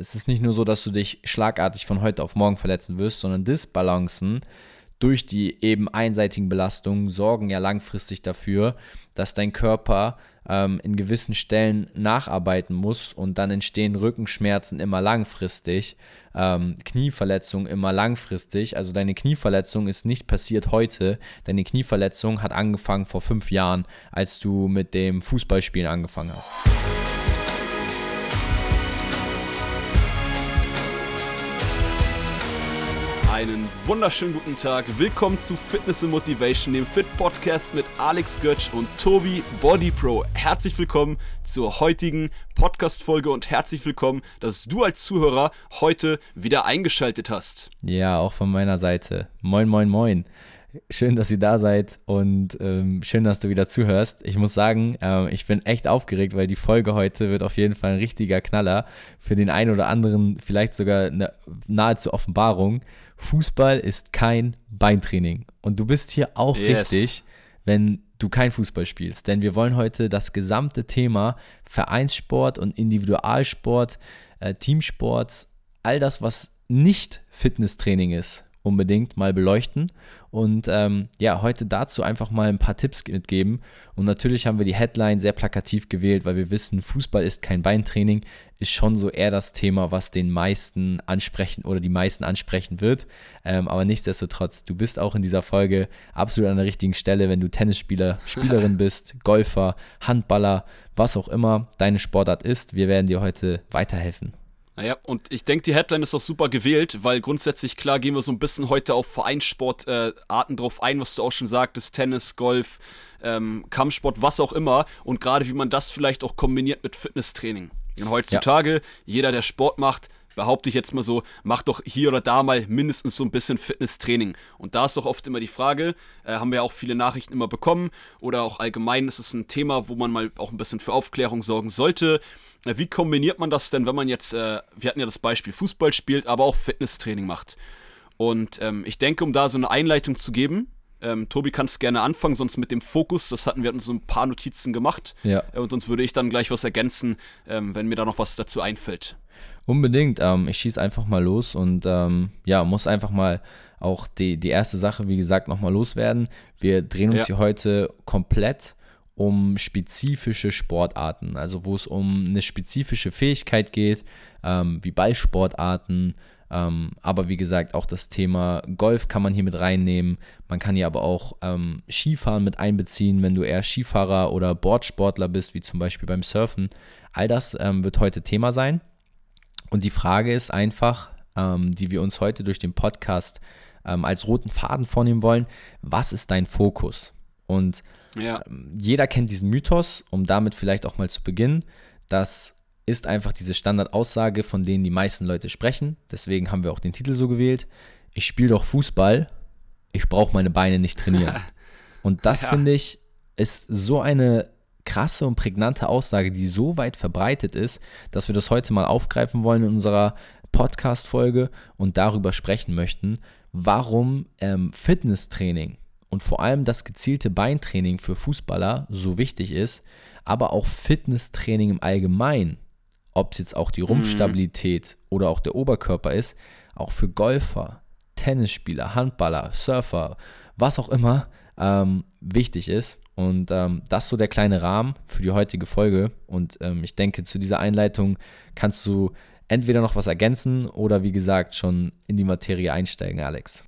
es ist nicht nur so, dass du dich schlagartig von heute auf morgen verletzen wirst, sondern Disbalancen durch die eben einseitigen Belastungen sorgen ja langfristig dafür, dass dein Körper ähm, in gewissen Stellen nacharbeiten muss und dann entstehen Rückenschmerzen immer langfristig, ähm, Knieverletzungen immer langfristig. Also deine Knieverletzung ist nicht passiert heute, deine Knieverletzung hat angefangen vor fünf Jahren, als du mit dem Fußballspielen angefangen hast. Einen wunderschönen guten Tag. Willkommen zu Fitness and Motivation, dem Fit Podcast mit Alex Götsch und Tobi Body Pro. Herzlich willkommen zur heutigen Podcast Folge und herzlich willkommen, dass du als Zuhörer heute wieder eingeschaltet hast. Ja, auch von meiner Seite. Moin, moin, moin. Schön, dass ihr da seid und ähm, schön, dass du wieder zuhörst. Ich muss sagen, äh, ich bin echt aufgeregt, weil die Folge heute wird auf jeden Fall ein richtiger Knaller. Für den einen oder anderen vielleicht sogar eine nahezu Offenbarung. Fußball ist kein Beintraining. Und du bist hier auch yes. richtig, wenn du kein Fußball spielst. Denn wir wollen heute das gesamte Thema Vereinssport und Individualsport, äh, Teamsport, all das, was nicht Fitnesstraining ist, unbedingt mal beleuchten und ähm, ja, heute dazu einfach mal ein paar Tipps mitgeben. Und natürlich haben wir die Headline sehr plakativ gewählt, weil wir wissen, Fußball ist kein Beintraining, ist schon so eher das Thema, was den meisten ansprechen oder die meisten ansprechen wird. Ähm, aber nichtsdestotrotz, du bist auch in dieser Folge absolut an der richtigen Stelle, wenn du Tennisspieler, Spielerin bist, Golfer, Handballer, was auch immer deine Sportart ist. Wir werden dir heute weiterhelfen. Naja, und ich denke, die Headline ist auch super gewählt, weil grundsätzlich, klar, gehen wir so ein bisschen heute auf Vereinssportarten äh, drauf ein, was du auch schon sagtest, Tennis, Golf, ähm, Kampfsport, was auch immer. Und gerade wie man das vielleicht auch kombiniert mit Fitnesstraining. Und heutzutage, ja. jeder, der Sport macht, behaupte ich jetzt mal so, macht doch hier oder da mal mindestens so ein bisschen Fitnesstraining. Und da ist doch oft immer die Frage, äh, haben wir auch viele Nachrichten immer bekommen oder auch allgemein ist es ein Thema, wo man mal auch ein bisschen für Aufklärung sorgen sollte. Äh, wie kombiniert man das denn, wenn man jetzt, äh, wir hatten ja das Beispiel Fußball spielt, aber auch Fitnesstraining macht? Und ähm, ich denke, um da so eine Einleitung zu geben, ähm, Tobi, kannst gerne anfangen, sonst mit dem Fokus. Das hatten wir hatten so ein paar Notizen gemacht. Ja. Äh, und sonst würde ich dann gleich was ergänzen, ähm, wenn mir da noch was dazu einfällt. Unbedingt. Ähm, ich schieße einfach mal los und ähm, ja, muss einfach mal auch die, die erste Sache, wie gesagt, nochmal loswerden. Wir drehen uns ja. hier heute komplett um spezifische Sportarten, also wo es um eine spezifische Fähigkeit geht, ähm, wie Ballsportarten, ähm, aber wie gesagt, auch das Thema Golf kann man hier mit reinnehmen. Man kann hier aber auch ähm, Skifahren mit einbeziehen, wenn du eher Skifahrer oder Boardsportler bist, wie zum Beispiel beim Surfen. All das ähm, wird heute Thema sein. Und die Frage ist einfach, ähm, die wir uns heute durch den Podcast ähm, als roten Faden vornehmen wollen, was ist dein Fokus? Und ja. Ähm, jeder kennt diesen Mythos, um damit vielleicht auch mal zu beginnen. Das ist einfach diese Standardaussage, von denen die meisten Leute sprechen. Deswegen haben wir auch den Titel so gewählt. Ich spiele doch Fußball, ich brauche meine Beine nicht trainieren. Und das ja. finde ich ist so eine krasse und prägnante Aussage, die so weit verbreitet ist, dass wir das heute mal aufgreifen wollen in unserer Podcast-Folge und darüber sprechen möchten, warum ähm, Fitnesstraining und vor allem das gezielte Beintraining für Fußballer so wichtig ist, aber auch Fitnesstraining im Allgemeinen, ob es jetzt auch die Rumpfstabilität mhm. oder auch der Oberkörper ist, auch für Golfer, Tennisspieler, Handballer, Surfer, was auch immer ähm, wichtig ist. Und ähm, das ist so der kleine Rahmen für die heutige Folge. Und ähm, ich denke, zu dieser Einleitung kannst du entweder noch was ergänzen oder wie gesagt schon in die Materie einsteigen, Alex.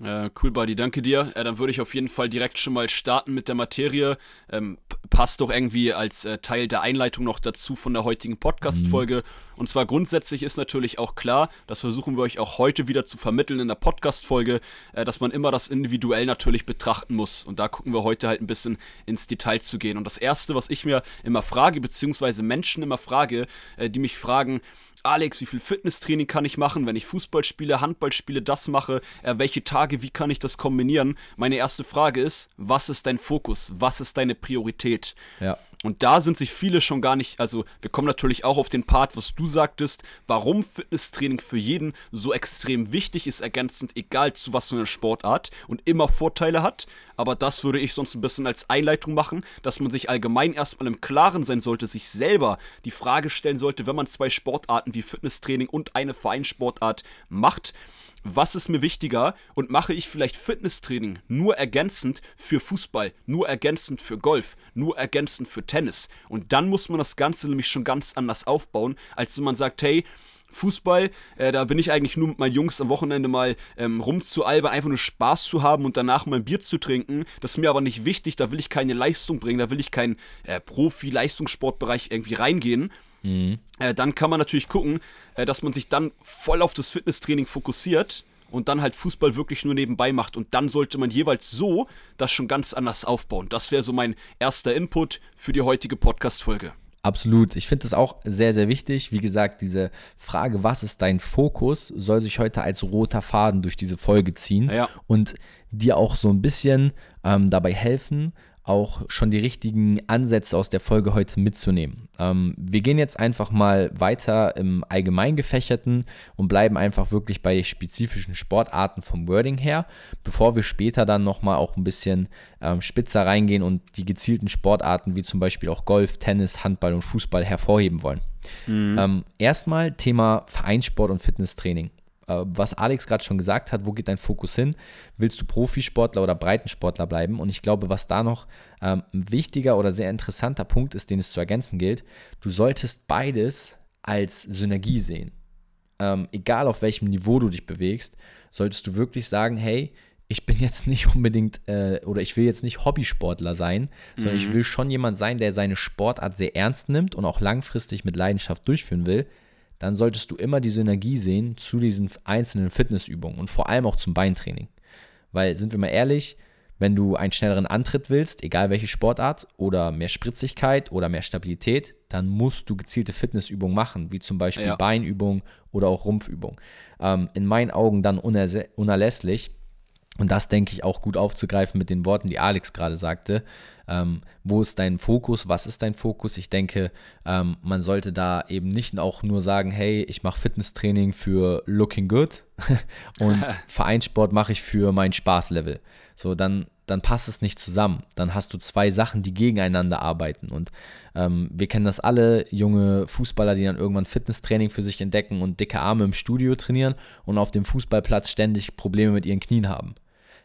Äh, cool, Buddy, danke dir. Äh, dann würde ich auf jeden Fall direkt schon mal starten mit der Materie. Ähm, passt doch irgendwie als äh, Teil der Einleitung noch dazu von der heutigen Podcast-Folge. Mhm. Und zwar grundsätzlich ist natürlich auch klar, das versuchen wir euch auch heute wieder zu vermitteln in der Podcast-Folge, äh, dass man immer das individuell natürlich betrachten muss. Und da gucken wir heute halt ein bisschen ins Detail zu gehen. Und das Erste, was ich mir immer frage, beziehungsweise Menschen immer frage, äh, die mich fragen, Alex, wie viel Fitnesstraining kann ich machen, wenn ich Fußball spiele, Handball spiele, das mache, äh, welche Tage, wie kann ich das kombinieren? Meine erste Frage ist, was ist dein Fokus? Was ist deine Priorität? Ja. Und da sind sich viele schon gar nicht, also wir kommen natürlich auch auf den Part, was du sagtest, warum Fitnesstraining für jeden so extrem wichtig ist, ergänzend, egal zu was für einer Sportart und immer Vorteile hat. Aber das würde ich sonst ein bisschen als Einleitung machen, dass man sich allgemein erstmal im Klaren sein sollte, sich selber die Frage stellen sollte, wenn man zwei Sportarten wie Fitnesstraining und eine Vereinssportart macht was ist mir wichtiger und mache ich vielleicht Fitnesstraining nur ergänzend für Fußball, nur ergänzend für Golf, nur ergänzend für Tennis. Und dann muss man das Ganze nämlich schon ganz anders aufbauen, als wenn man sagt, hey, Fußball, äh, da bin ich eigentlich nur mit meinen Jungs am Wochenende mal ähm, rumzualbern, einfach nur Spaß zu haben und danach mal ein Bier zu trinken. Das ist mir aber nicht wichtig, da will ich keine Leistung bringen, da will ich keinen äh, Profi-Leistungssportbereich irgendwie reingehen. Mhm. Äh, dann kann man natürlich gucken, äh, dass man sich dann voll auf das Fitnesstraining fokussiert und dann halt Fußball wirklich nur nebenbei macht. Und dann sollte man jeweils so das schon ganz anders aufbauen. Das wäre so mein erster Input für die heutige Podcast-Folge. Absolut. Ich finde das auch sehr, sehr wichtig. Wie gesagt, diese Frage, was ist dein Fokus, soll sich heute als roter Faden durch diese Folge ziehen ja. und dir auch so ein bisschen ähm, dabei helfen, auch schon die richtigen Ansätze aus der Folge heute mitzunehmen. Ähm, wir gehen jetzt einfach mal weiter im Allgemeingefächerten und bleiben einfach wirklich bei spezifischen Sportarten vom Wording her, bevor wir später dann nochmal auch ein bisschen ähm, spitzer reingehen und die gezielten Sportarten wie zum Beispiel auch Golf, Tennis, Handball und Fußball hervorheben wollen. Mhm. Ähm, erstmal Thema Vereinssport und Fitnesstraining. Äh, was Alex gerade schon gesagt hat, wo geht dein Fokus hin? Willst du Profisportler oder Breitensportler bleiben? Und ich glaube, was da noch ähm, ein wichtiger oder sehr interessanter Punkt ist, den es zu ergänzen gilt, du solltest beides als Synergie sehen. Ähm, egal auf welchem Niveau du dich bewegst, solltest du wirklich sagen, hey, ich bin jetzt nicht unbedingt äh, oder ich will jetzt nicht Hobbysportler sein, sondern mhm. ich will schon jemand sein, der seine Sportart sehr ernst nimmt und auch langfristig mit Leidenschaft durchführen will dann solltest du immer die Synergie sehen zu diesen einzelnen Fitnessübungen und vor allem auch zum Beintraining. Weil, sind wir mal ehrlich, wenn du einen schnelleren Antritt willst, egal welche Sportart, oder mehr Spritzigkeit oder mehr Stabilität, dann musst du gezielte Fitnessübungen machen, wie zum Beispiel ja. Beinübungen oder auch Rumpfübungen. Ähm, in meinen Augen dann unerlässlich. Und das denke ich auch gut aufzugreifen mit den Worten, die Alex gerade sagte. Ähm, wo ist dein Fokus? Was ist dein Fokus? Ich denke, ähm, man sollte da eben nicht auch nur sagen, hey, ich mache Fitnesstraining für Looking Good und Vereinssport mache ich für mein Spaßlevel. So, dann, dann passt es nicht zusammen. Dann hast du zwei Sachen, die gegeneinander arbeiten. Und ähm, wir kennen das alle, junge Fußballer, die dann irgendwann Fitnesstraining für sich entdecken und dicke Arme im Studio trainieren und auf dem Fußballplatz ständig Probleme mit ihren Knien haben.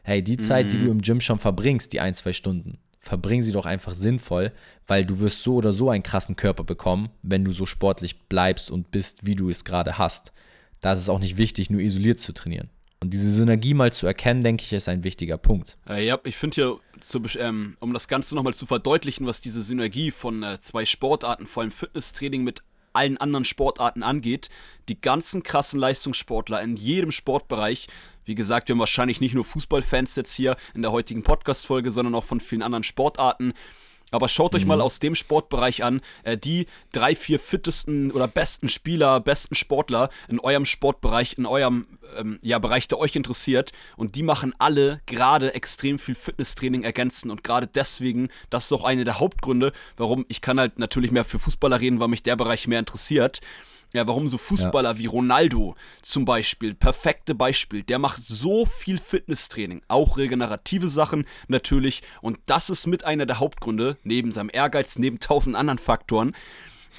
Hey, die Zeit, mhm. die du im Gym schon verbringst, die ein, zwei Stunden, verbring sie doch einfach sinnvoll, weil du wirst so oder so einen krassen Körper bekommen, wenn du so sportlich bleibst und bist, wie du es gerade hast. Da ist es auch nicht wichtig, nur isoliert zu trainieren. Und diese Synergie mal zu erkennen, denke ich, ist ein wichtiger Punkt. Äh, ja, ich finde hier, zu, ähm, um das Ganze nochmal zu verdeutlichen, was diese Synergie von äh, zwei Sportarten, vor allem Fitnesstraining mit allen anderen Sportarten angeht, die ganzen krassen Leistungssportler in jedem Sportbereich wie gesagt, wir haben wahrscheinlich nicht nur Fußballfans jetzt hier in der heutigen Podcast-Folge, sondern auch von vielen anderen Sportarten. Aber schaut euch mhm. mal aus dem Sportbereich an, äh, die drei, vier fittesten oder besten Spieler, besten Sportler in eurem Sportbereich, in eurem ähm, ja, Bereich, der euch interessiert. Und die machen alle gerade extrem viel Fitnesstraining ergänzen. Und gerade deswegen, das ist auch eine der Hauptgründe, warum ich kann halt natürlich mehr für Fußballer reden, weil mich der Bereich mehr interessiert. Ja, warum so Fußballer ja. wie Ronaldo zum Beispiel, perfekte Beispiel, der macht so viel Fitnesstraining, auch regenerative Sachen natürlich. Und das ist mit einer der Hauptgründe, neben seinem Ehrgeiz, neben tausend anderen Faktoren,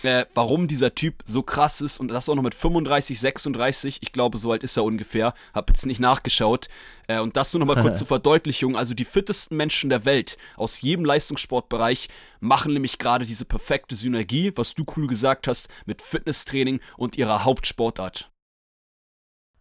äh, warum dieser Typ so krass ist und das auch noch mit 35, 36, ich glaube, so alt ist er ungefähr, hab jetzt nicht nachgeschaut. Äh, und das nur noch mal kurz zur Verdeutlichung, also die fittesten Menschen der Welt aus jedem Leistungssportbereich machen nämlich gerade diese perfekte Synergie, was du cool gesagt hast, mit Fitnesstraining und ihrer Hauptsportart.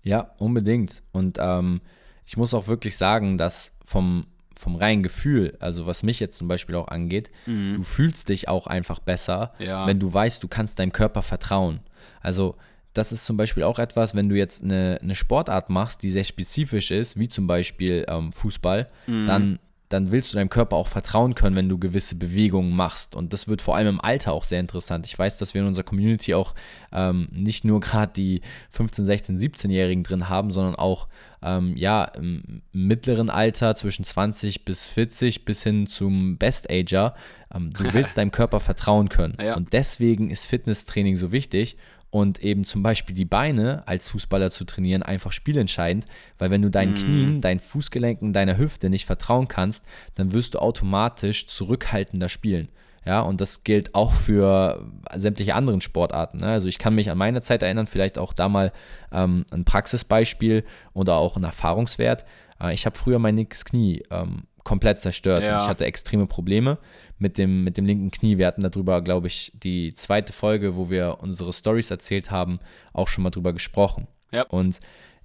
Ja, unbedingt. Und ähm, ich muss auch wirklich sagen, dass vom vom reinen Gefühl, also was mich jetzt zum Beispiel auch angeht, mhm. du fühlst dich auch einfach besser, ja. wenn du weißt, du kannst deinem Körper vertrauen. Also das ist zum Beispiel auch etwas, wenn du jetzt eine, eine Sportart machst, die sehr spezifisch ist, wie zum Beispiel ähm, Fußball, mhm. dann dann willst du deinem Körper auch vertrauen können, wenn du gewisse Bewegungen machst. Und das wird vor allem im Alter auch sehr interessant. Ich weiß, dass wir in unserer Community auch ähm, nicht nur gerade die 15, 16, 17-Jährigen drin haben, sondern auch ähm, ja, im mittleren Alter zwischen 20 bis 40 bis hin zum Best-Ager. Ähm, du willst deinem Körper vertrauen können. Ja. Und deswegen ist Fitnesstraining so wichtig und eben zum Beispiel die Beine als Fußballer zu trainieren einfach spielentscheidend, weil wenn du deinen mm. Knien, deinen Fußgelenken, deiner Hüfte nicht vertrauen kannst, dann wirst du automatisch zurückhaltender spielen. Ja, und das gilt auch für sämtliche anderen Sportarten. Ne? Also ich kann mich an meine Zeit erinnern, vielleicht auch da mal ähm, ein Praxisbeispiel oder auch ein Erfahrungswert. Äh, ich habe früher mein linkes Knie ähm, komplett zerstört. Ja. Und ich hatte extreme Probleme mit dem, mit dem linken Knie. Wir hatten darüber, glaube ich, die zweite Folge, wo wir unsere Stories erzählt haben, auch schon mal drüber gesprochen. Ja. Und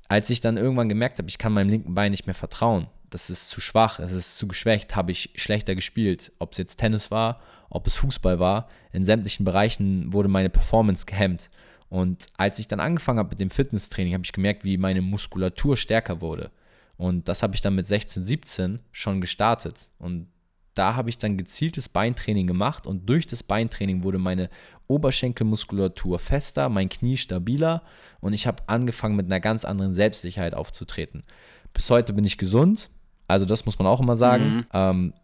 als ich dann irgendwann gemerkt habe, ich kann meinem linken Bein nicht mehr vertrauen, das ist zu schwach, es ist zu geschwächt, habe ich schlechter gespielt. Ob es jetzt Tennis war ob es Fußball war. In sämtlichen Bereichen wurde meine Performance gehemmt. Und als ich dann angefangen habe mit dem Fitnesstraining, habe ich gemerkt, wie meine Muskulatur stärker wurde. Und das habe ich dann mit 16, 17 schon gestartet. Und da habe ich dann gezieltes Beintraining gemacht und durch das Beintraining wurde meine Oberschenkelmuskulatur fester, mein Knie stabiler und ich habe angefangen mit einer ganz anderen Selbstsicherheit aufzutreten. Bis heute bin ich gesund, also das muss man auch immer sagen. Mhm. Ähm,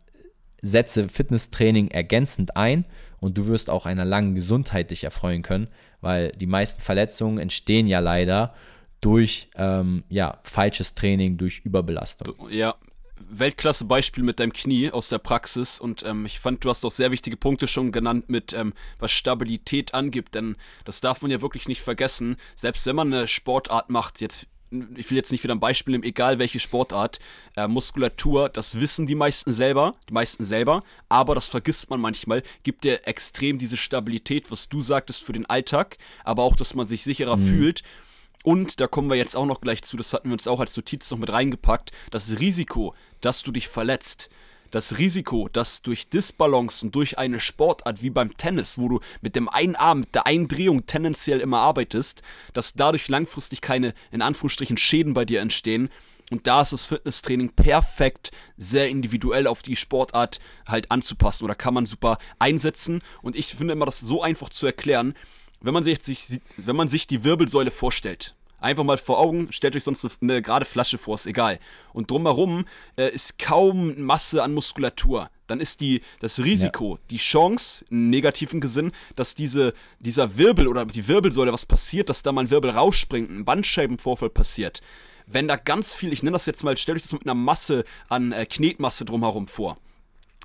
setze Fitnesstraining ergänzend ein und du wirst auch einer langen Gesundheit dich erfreuen können, weil die meisten Verletzungen entstehen ja leider durch ähm, ja, falsches Training, durch Überbelastung. Ja, Weltklasse Beispiel mit deinem Knie aus der Praxis und ähm, ich fand, du hast auch sehr wichtige Punkte schon genannt mit ähm, was Stabilität angibt, denn das darf man ja wirklich nicht vergessen. Selbst wenn man eine Sportart macht, jetzt ich will jetzt nicht wieder ein Beispiel nehmen, egal welche Sportart, äh, Muskulatur, das wissen die meisten selber, die meisten selber, aber das vergisst man manchmal, gibt dir extrem diese Stabilität, was du sagtest für den Alltag, aber auch, dass man sich sicherer mhm. fühlt. Und da kommen wir jetzt auch noch gleich zu, das hatten wir uns auch als Notiz noch mit reingepackt, das Risiko, dass du dich verletzt, das Risiko, dass durch Disbalancen, durch eine Sportart wie beim Tennis, wo du mit dem einen Arm, mit der einen Drehung tendenziell immer arbeitest, dass dadurch langfristig keine, in Anführungsstrichen, Schäden bei dir entstehen. Und da ist das Fitnesstraining perfekt, sehr individuell auf die Sportart halt anzupassen oder kann man super einsetzen. Und ich finde immer das so einfach zu erklären, wenn man sich, wenn man sich die Wirbelsäule vorstellt. Einfach mal vor Augen, stellt euch sonst eine gerade Flasche vor, ist egal. Und drumherum äh, ist kaum Masse an Muskulatur. Dann ist die, das Risiko, ja. die Chance, im negativen Gesinn, dass diese, dieser Wirbel oder die Wirbelsäule was passiert, dass da mal ein Wirbel rausspringt, ein Bandscheibenvorfall passiert. Wenn da ganz viel, ich nenne das jetzt mal, stellt euch das mit einer Masse an äh, Knetmasse drumherum vor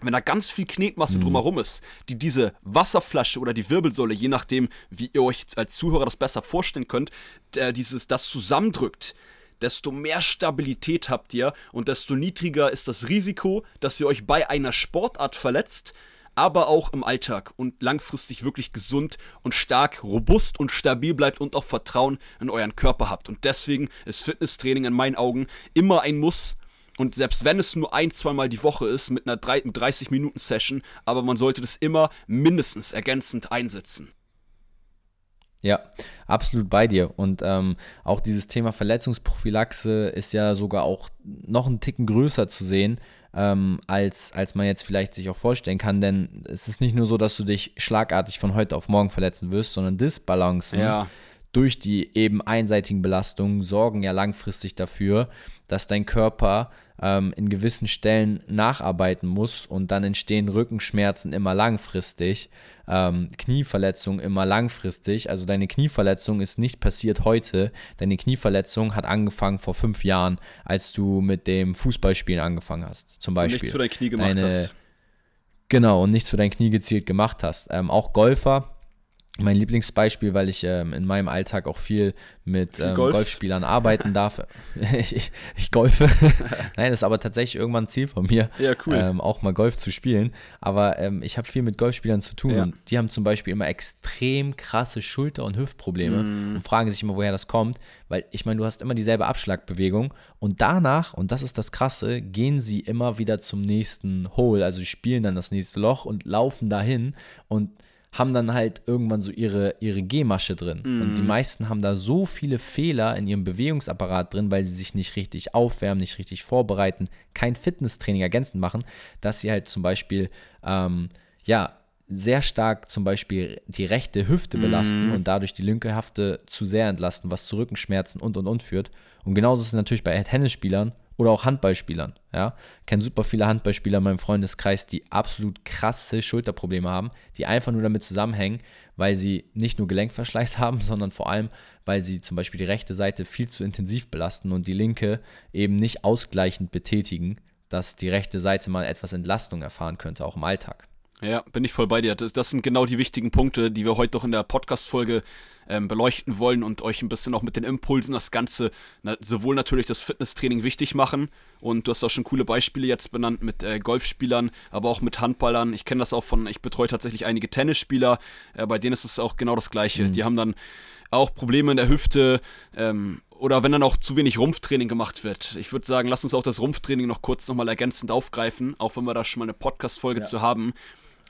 wenn da ganz viel Knetmasse mhm. drumherum ist, die diese Wasserflasche oder die Wirbelsäule, je nachdem, wie ihr euch als Zuhörer das besser vorstellen könnt, äh, dieses, das zusammendrückt, desto mehr Stabilität habt ihr und desto niedriger ist das Risiko, dass ihr euch bei einer Sportart verletzt, aber auch im Alltag und langfristig wirklich gesund und stark, robust und stabil bleibt und auch Vertrauen in euren Körper habt. Und deswegen ist Fitnesstraining in meinen Augen immer ein Muss und selbst wenn es nur ein, zweimal die Woche ist mit einer 30-Minuten-Session, aber man sollte das immer mindestens ergänzend einsetzen. Ja, absolut bei dir. Und ähm, auch dieses Thema Verletzungsprophylaxe ist ja sogar auch noch einen Ticken größer zu sehen, ähm, als, als man jetzt vielleicht sich auch vorstellen kann. Denn es ist nicht nur so, dass du dich schlagartig von heute auf morgen verletzen wirst, sondern Disbalancen ja. durch die eben einseitigen Belastungen sorgen ja langfristig dafür, dass dein Körper ähm, in gewissen Stellen nacharbeiten muss und dann entstehen Rückenschmerzen immer langfristig, ähm, Knieverletzungen immer langfristig. Also deine Knieverletzung ist nicht passiert heute, deine Knieverletzung hat angefangen vor fünf Jahren, als du mit dem Fußballspielen angefangen hast, zum Beispiel. Und nichts für dein Knie gemacht deine, hast. Genau, und nichts für dein Knie gezielt gemacht hast. Ähm, auch Golfer mein Lieblingsbeispiel, weil ich ähm, in meinem Alltag auch viel mit ähm, Golfspielern arbeiten darf. ich, ich, golfe. Nein, das ist aber tatsächlich irgendwann ein Ziel von mir, ja, cool. ähm, auch mal Golf zu spielen. Aber ähm, ich habe viel mit Golfspielern zu tun ja. und die haben zum Beispiel immer extrem krasse Schulter- und Hüftprobleme mm. und fragen sich immer, woher das kommt. Weil ich meine, du hast immer dieselbe Abschlagbewegung und danach, und das ist das Krasse, gehen sie immer wieder zum nächsten Hole. Also spielen dann das nächste Loch und laufen dahin und haben dann halt irgendwann so ihre, ihre Gehmasche drin. Mhm. Und die meisten haben da so viele Fehler in ihrem Bewegungsapparat drin, weil sie sich nicht richtig aufwärmen, nicht richtig vorbereiten, kein Fitnesstraining ergänzend machen, dass sie halt zum Beispiel, ähm, ja, sehr stark zum Beispiel die rechte Hüfte belasten mm. und dadurch die linke Hüfte zu sehr entlasten, was zu Rückenschmerzen und und und führt. Und genauso ist es natürlich bei Tennisspielern oder auch Handballspielern. Ja, ich kenne super viele Handballspieler in meinem Freundeskreis, die absolut krasse Schulterprobleme haben, die einfach nur damit zusammenhängen, weil sie nicht nur Gelenkverschleiß haben, sondern vor allem, weil sie zum Beispiel die rechte Seite viel zu intensiv belasten und die linke eben nicht ausgleichend betätigen, dass die rechte Seite mal etwas Entlastung erfahren könnte, auch im Alltag. Ja, bin ich voll bei dir. Das, das sind genau die wichtigen Punkte, die wir heute doch in der Podcast-Folge ähm, beleuchten wollen und euch ein bisschen auch mit den Impulsen das Ganze, na, sowohl natürlich das Fitnesstraining wichtig machen und du hast auch schon coole Beispiele jetzt benannt mit äh, Golfspielern, aber auch mit Handballern. Ich kenne das auch von, ich betreue tatsächlich einige Tennisspieler, äh, bei denen ist es auch genau das Gleiche. Mhm. Die haben dann auch Probleme in der Hüfte ähm, oder wenn dann auch zu wenig Rumpftraining gemacht wird. Ich würde sagen, lass uns auch das Rumpftraining noch kurz nochmal ergänzend aufgreifen, auch wenn wir da schon mal eine Podcast-Folge ja. zu haben.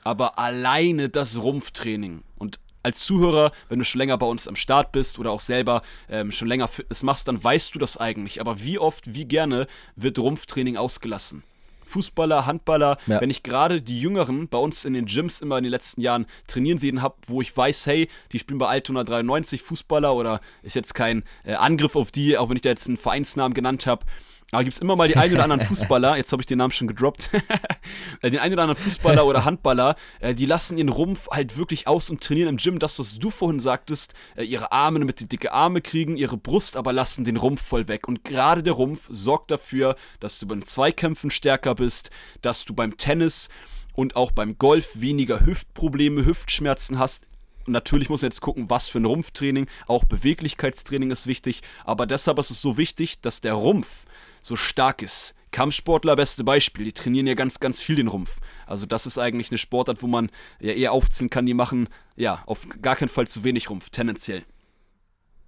Aber alleine das Rumpftraining und als Zuhörer, wenn du schon länger bei uns am Start bist oder auch selber ähm, schon länger Fitness machst, dann weißt du das eigentlich. Aber wie oft, wie gerne wird Rumpftraining ausgelassen? Fußballer, Handballer, ja. wenn ich gerade die Jüngeren bei uns in den Gyms immer in den letzten Jahren trainieren sehen habe, wo ich weiß, hey, die spielen bei Altona 93 Fußballer oder ist jetzt kein äh, Angriff auf die, auch wenn ich da jetzt einen Vereinsnamen genannt habe, aber gibt es immer mal die einen oder anderen Fußballer, jetzt habe ich den Namen schon gedroppt, äh, den einen oder anderen Fußballer oder Handballer, äh, die lassen ihren Rumpf halt wirklich aus und trainieren im Gym das, was du vorhin sagtest, äh, ihre Arme, damit sie dicke Arme kriegen, ihre Brust, aber lassen den Rumpf voll weg. Und gerade der Rumpf sorgt dafür, dass du beim Zweikämpfen stärker bist, dass du beim Tennis und auch beim Golf weniger Hüftprobleme, Hüftschmerzen hast. Und natürlich muss man jetzt gucken, was für ein Rumpftraining, auch Beweglichkeitstraining ist wichtig, aber deshalb ist es so wichtig, dass der Rumpf so stark ist. Kampfsportler, beste Beispiel, die trainieren ja ganz, ganz viel den Rumpf. Also das ist eigentlich eine Sportart, wo man ja eher aufziehen kann, die machen ja auf gar keinen Fall zu wenig Rumpf, tendenziell.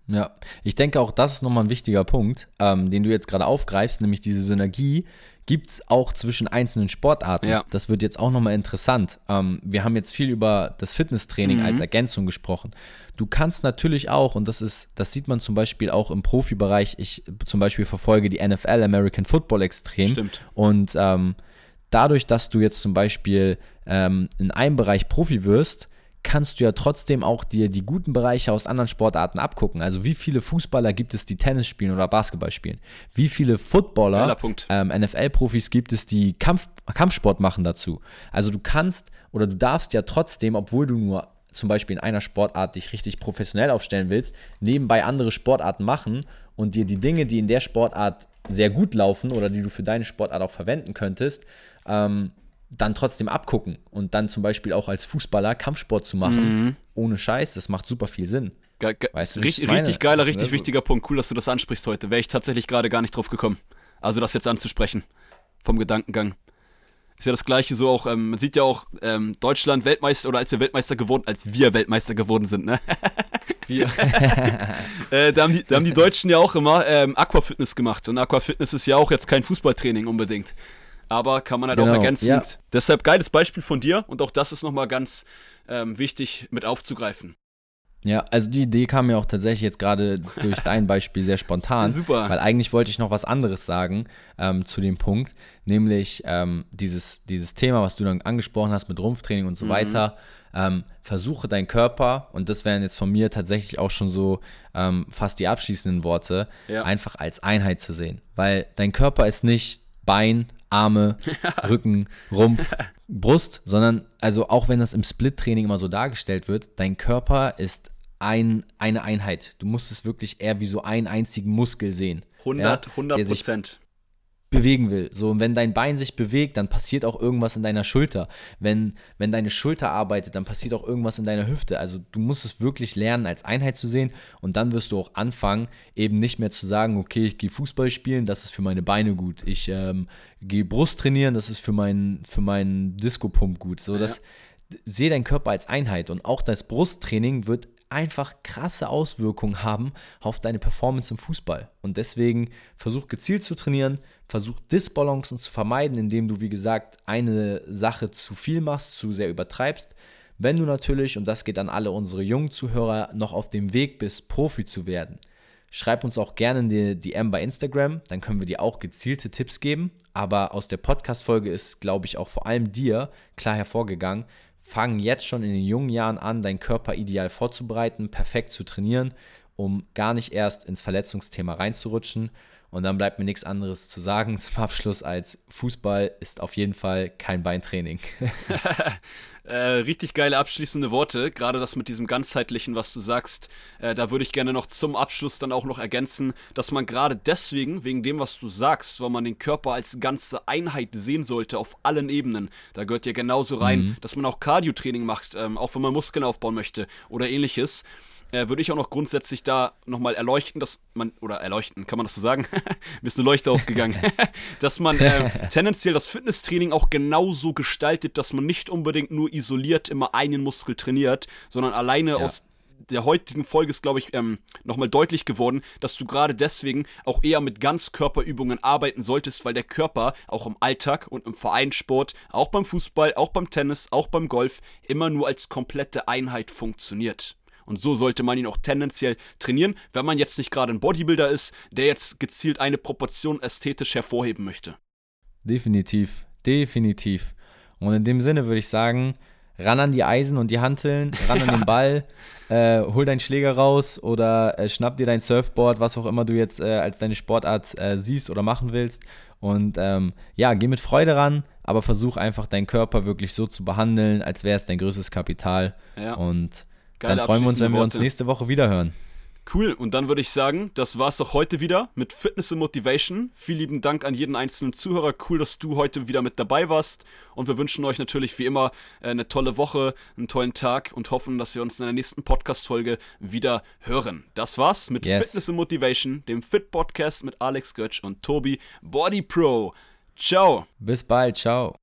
Ja, ich denke auch, das ist nochmal ein wichtiger Punkt, ähm, den du jetzt gerade aufgreifst, nämlich diese Synergie gibt es auch zwischen einzelnen Sportarten. Ja. Das wird jetzt auch nochmal interessant. Ähm, wir haben jetzt viel über das Fitnesstraining mhm. als Ergänzung gesprochen. Du kannst natürlich auch, und das ist, das sieht man zum Beispiel auch im Profibereich, ich zum Beispiel verfolge die NFL, American Football extrem. Stimmt. Und ähm, dadurch, dass du jetzt zum Beispiel ähm, in einem Bereich Profi wirst, kannst du ja trotzdem auch dir die guten Bereiche aus anderen Sportarten abgucken. Also wie viele Fußballer gibt es, die Tennis spielen oder Basketball spielen? Wie viele Footballer, ähm, NFL-Profis gibt es, die Kampf, Kampfsport machen dazu? Also du kannst oder du darfst ja trotzdem, obwohl du nur zum Beispiel in einer Sportart dich richtig professionell aufstellen willst, nebenbei andere Sportarten machen und dir die Dinge, die in der Sportart sehr gut laufen oder die du für deine Sportart auch verwenden könntest, ähm, dann trotzdem abgucken und dann zum Beispiel auch als Fußballer Kampfsport zu machen, mhm. ohne Scheiß, das macht super viel Sinn. Ge ge weißt du, richtig, richtig geiler, richtig also. wichtiger Punkt. Cool, dass du das ansprichst heute. Wäre ich tatsächlich gerade gar nicht drauf gekommen. Also das jetzt anzusprechen. Vom Gedankengang. Ist ja das gleiche so auch, ähm, man sieht ja auch ähm, Deutschland Weltmeister oder als wir Weltmeister geworden, als wir Weltmeister geworden sind, ne? wir. äh, da, haben die, da haben die Deutschen ja auch immer ähm, Aquafitness gemacht. Und Aquafitness ist ja auch jetzt kein Fußballtraining unbedingt aber kann man halt genau, auch ergänzend. Ja. Deshalb geiles Beispiel von dir und auch das ist nochmal ganz ähm, wichtig mit aufzugreifen. Ja, also die Idee kam mir auch tatsächlich jetzt gerade durch dein Beispiel sehr spontan. Super. Weil eigentlich wollte ich noch was anderes sagen ähm, zu dem Punkt, nämlich ähm, dieses, dieses Thema, was du dann angesprochen hast mit Rumpftraining und so mhm. weiter. Ähm, versuche deinen Körper, und das wären jetzt von mir tatsächlich auch schon so ähm, fast die abschließenden Worte, ja. einfach als Einheit zu sehen. Weil dein Körper ist nicht Bein, Arme, Rücken, Rumpf, Brust, sondern also auch wenn das im Split-Training immer so dargestellt wird, dein Körper ist ein, eine Einheit. Du musst es wirklich eher wie so einen einzigen Muskel sehen. 100, ja, 100 Prozent bewegen will. So, und wenn dein Bein sich bewegt, dann passiert auch irgendwas in deiner Schulter. Wenn, wenn deine Schulter arbeitet, dann passiert auch irgendwas in deiner Hüfte. Also du musst es wirklich lernen, als Einheit zu sehen und dann wirst du auch anfangen, eben nicht mehr zu sagen, okay, ich gehe Fußball spielen, das ist für meine Beine gut. Ich ähm, gehe Brust trainieren, das ist für meinen für meinen Disco-Pump gut. So, ja. sehe deinen Körper als Einheit und auch das Brusttraining wird einfach krasse Auswirkungen haben auf deine Performance im Fußball. Und deswegen versuch gezielt zu trainieren, versuch Disbalancen zu vermeiden, indem du, wie gesagt, eine Sache zu viel machst, zu sehr übertreibst. Wenn du natürlich, und das geht an alle unsere jungen Zuhörer, noch auf dem Weg bist, Profi zu werden, schreib uns auch gerne in die DM bei Instagram, dann können wir dir auch gezielte Tipps geben. Aber aus der Podcast-Folge ist, glaube ich, auch vor allem dir klar hervorgegangen, fang jetzt schon in den jungen Jahren an, deinen Körper ideal vorzubereiten, perfekt zu trainieren, um gar nicht erst ins Verletzungsthema reinzurutschen. Und dann bleibt mir nichts anderes zu sagen zum Abschluss als Fußball ist auf jeden Fall kein Beintraining. äh, richtig geile abschließende Worte, gerade das mit diesem ganzheitlichen, was du sagst. Äh, da würde ich gerne noch zum Abschluss dann auch noch ergänzen, dass man gerade deswegen, wegen dem, was du sagst, weil man den Körper als ganze Einheit sehen sollte auf allen Ebenen. Da gehört ja genauso rein, mhm. dass man auch Cardio-Training macht, ähm, auch wenn man Muskeln aufbauen möchte oder ähnliches äh, würde ich auch noch grundsätzlich da nochmal erleuchten, dass man, oder erleuchten, kann man das so sagen? Mir ist eine Leuchte aufgegangen. dass man äh, tendenziell das Fitnesstraining auch genauso gestaltet, dass man nicht unbedingt nur isoliert immer einen Muskel trainiert, sondern alleine ja. aus der heutigen Folge ist, glaube ich, ähm, nochmal deutlich geworden, dass du gerade deswegen auch eher mit Ganzkörperübungen arbeiten solltest, weil der Körper auch im Alltag und im Vereinssport, auch beim Fußball, auch beim Tennis, auch beim Golf immer nur als komplette Einheit funktioniert. Und so sollte man ihn auch tendenziell trainieren, wenn man jetzt nicht gerade ein Bodybuilder ist, der jetzt gezielt eine Proportion ästhetisch hervorheben möchte. Definitiv, definitiv. Und in dem Sinne würde ich sagen, ran an die Eisen und die Hanteln, ran an den Ball, äh, hol deinen Schläger raus oder äh, schnapp dir dein Surfboard, was auch immer du jetzt äh, als deine Sportart äh, siehst oder machen willst. Und ähm, ja, geh mit Freude ran, aber versuch einfach deinen Körper wirklich so zu behandeln, als wäre es dein größtes Kapital. Ja. Und Geile dann freuen wir uns, wenn wir uns nächste Woche wieder hören. Cool, und dann würde ich sagen, das war es auch heute wieder mit Fitness und Motivation. Vielen lieben Dank an jeden einzelnen Zuhörer. Cool, dass du heute wieder mit dabei warst. Und wir wünschen euch natürlich wie immer äh, eine tolle Woche, einen tollen Tag und hoffen, dass wir uns in der nächsten Podcast-Folge wieder hören. Das war's mit yes. Fitness und Motivation, dem Fit-Podcast mit Alex Götsch und Tobi Body Pro. Ciao. Bis bald, ciao.